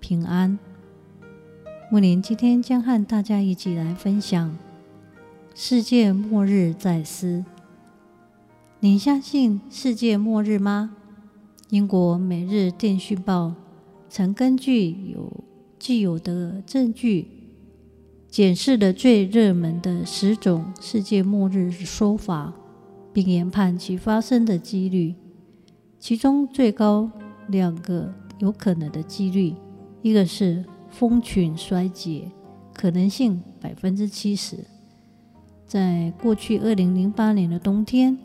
平安。木林今天将和大家一起来分享：世界末日在思。您相信世界末日吗？英国《每日电讯报》曾根据有既有的证据，检视了最热门的十种世界末日说法，并研判其发生的几率。其中最高两个有可能的几率，一个是蜂群衰竭，可能性百分之七十。在过去二零零八年的冬天，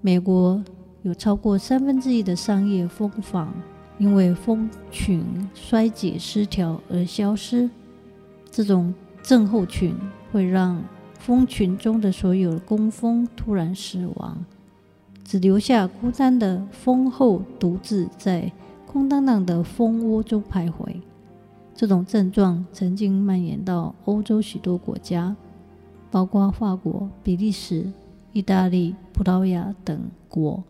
美国有超过三分之一的商业蜂房因为蜂群衰竭失调而消失。这种症候群会让蜂群中的所有工蜂突然死亡。只留下孤单的蜂后，独自在空荡荡的蜂窝中徘徊。这种症状曾经蔓延到欧洲许多国家，包括法国、比利时、意大利、葡萄牙等国。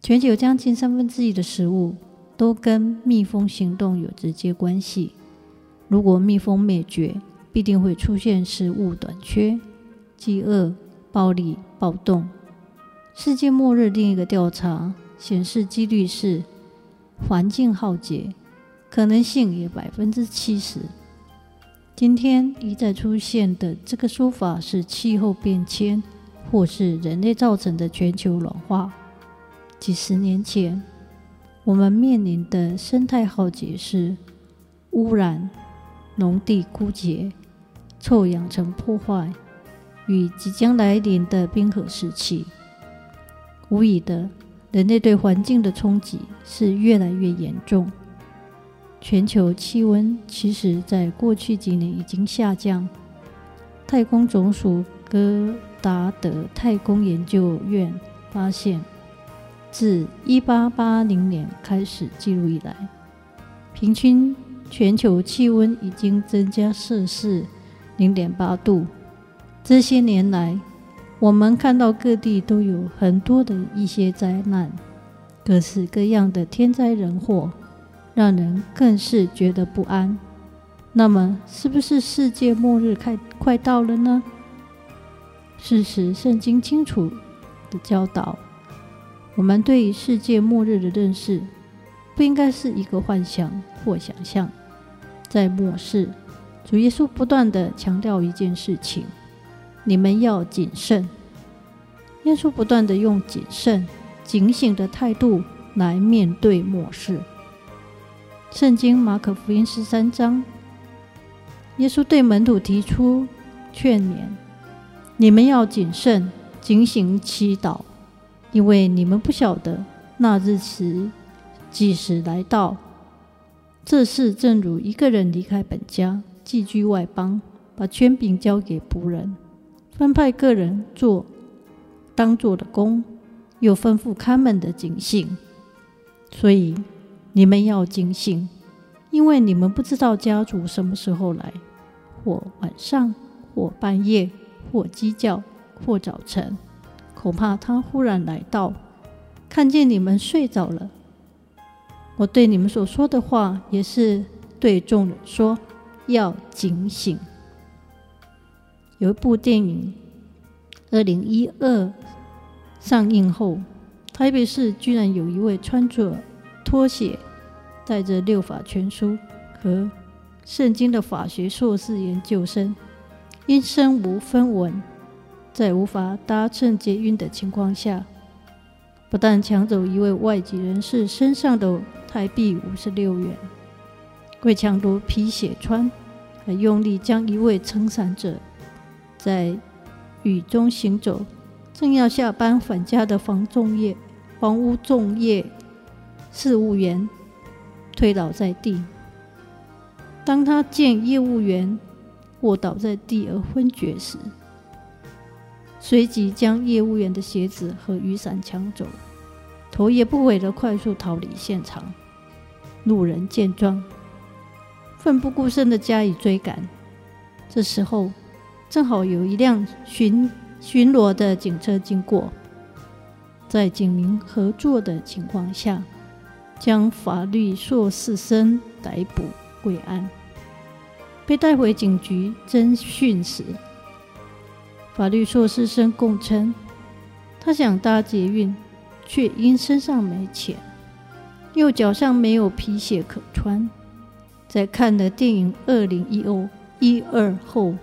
全球将近三分之一的食物都跟蜜蜂行动有直接关系。如果蜜蜂灭绝，必定会出现食物短缺、饥饿、暴力、暴动。世界末日另一个调查显示，几率是环境浩劫，可能性也百分之七十。今天一再出现的这个说法是气候变迁，或是人类造成的全球暖化。几十年前，我们面临的生态浩劫是污染、农地枯竭、臭氧层破坏与即将来临的冰河时期。无疑的，人类对环境的冲击是越来越严重。全球气温其实在过去几年已经下降。太空总署戈达德太空研究院发现，自1880年开始记录以来，平均全球气温已经增加摄氏0.8度。这些年来，我们看到各地都有很多的一些灾难，各式各样的天灾人祸，让人更是觉得不安。那么，是不是世界末日快快到了呢？事实，圣经清楚的教导，我们对于世界末日的认识，不应该是一个幻想或想象。在末世，主耶稣不断的强调一件事情。你们要谨慎。耶稣不断地用谨慎、警醒的态度来面对末世。圣经马可福音十三章，耶稣对门徒提出劝勉：你们要谨慎、警醒祈祷，因为你们不晓得那日子几时来到。这事正如一个人离开本家，寄居外邦，把权柄交给仆人。分派个人做当做的工，又吩咐看门的警醒。所以你们要警醒，因为你们不知道家主什么时候来，或晚上，或半夜，或鸡叫，或早晨。恐怕他忽然来到，看见你们睡着了。我对你们所说的话，也是对众人说，要警醒。有一部电影，二零一二上映后，台北市居然有一位穿着拖鞋、带着六法全书和圣经的法学硕士研究生，因身无分文，在无法搭乘捷运的情况下，不但抢走一位外籍人士身上的台币五十六元，为抢夺皮鞋穿，还用力将一位撑伞者。在雨中行走，正要下班返家的房仲业、房屋仲业事务员推倒在地，当他见业务员卧倒在地而昏厥时，随即将业务员的鞋子和雨伞抢走，头也不回的快速逃离现场。路人见状，奋不顾身的加以追赶。这时候，正好有一辆巡巡逻的警车经过，在警民合作的情况下，将法律硕士生逮捕归案。被带回警局侦讯时，法律硕士生供称，他想搭捷运，却因身上没钱，右脚上没有皮鞋可穿，在看了电影《二零一欧一二》后，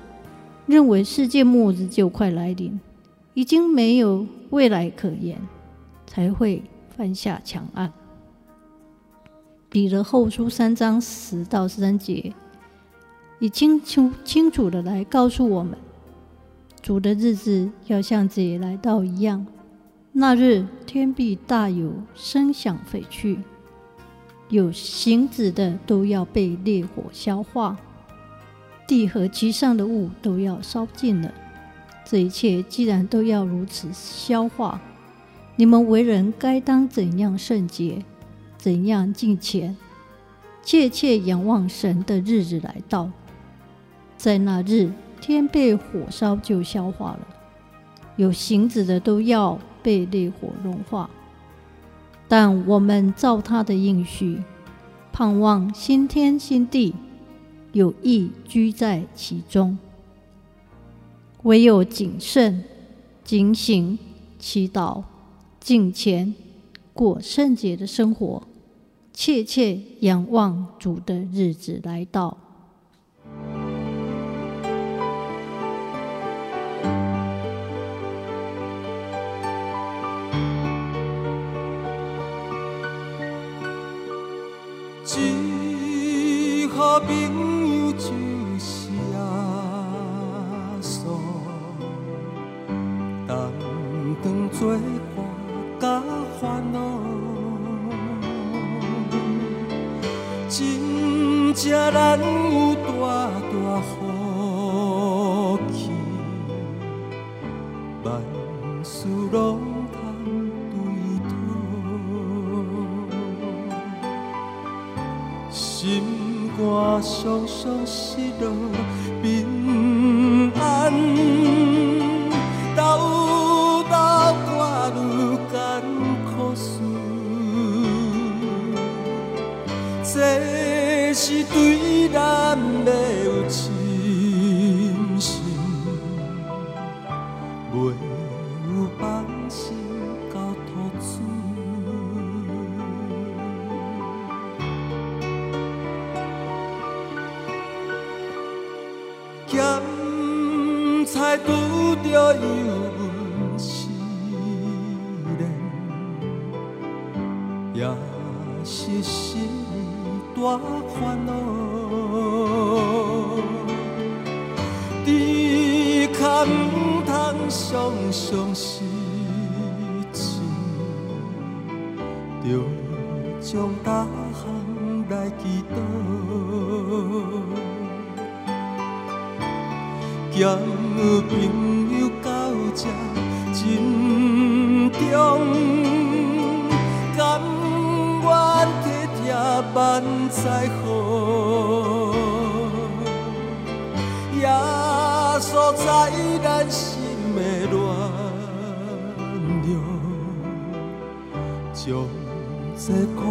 认为世界末日就快来临，已经没有未来可言，才会犯下强案。彼得后书三章十到十三节。以清楚清楚的来告诉我们，主的日子要像贼来到一样。那日天必大有声响废去，有形质的都要被烈火消化，地和其上的物都要烧尽了。这一切既然都要如此消化，你们为人该当怎样圣洁，怎样敬虔，切切仰望神的日子来到。在那日，天被火烧就消化了，有形质的都要被烈火融化。但我们照他的应许，盼望新天新地，有意居在其中。唯有谨慎、警醒、祈祷、敬虔，过圣洁的生活，切切仰望主的日子来到。双双失落咸菜拄着油温试炼，也是心大烦恼。只可唔通常常失志，着将大项来祈祷。交朋友到这珍重，甘愿体贴万载好，耶稣在咱心的暖流，将这苦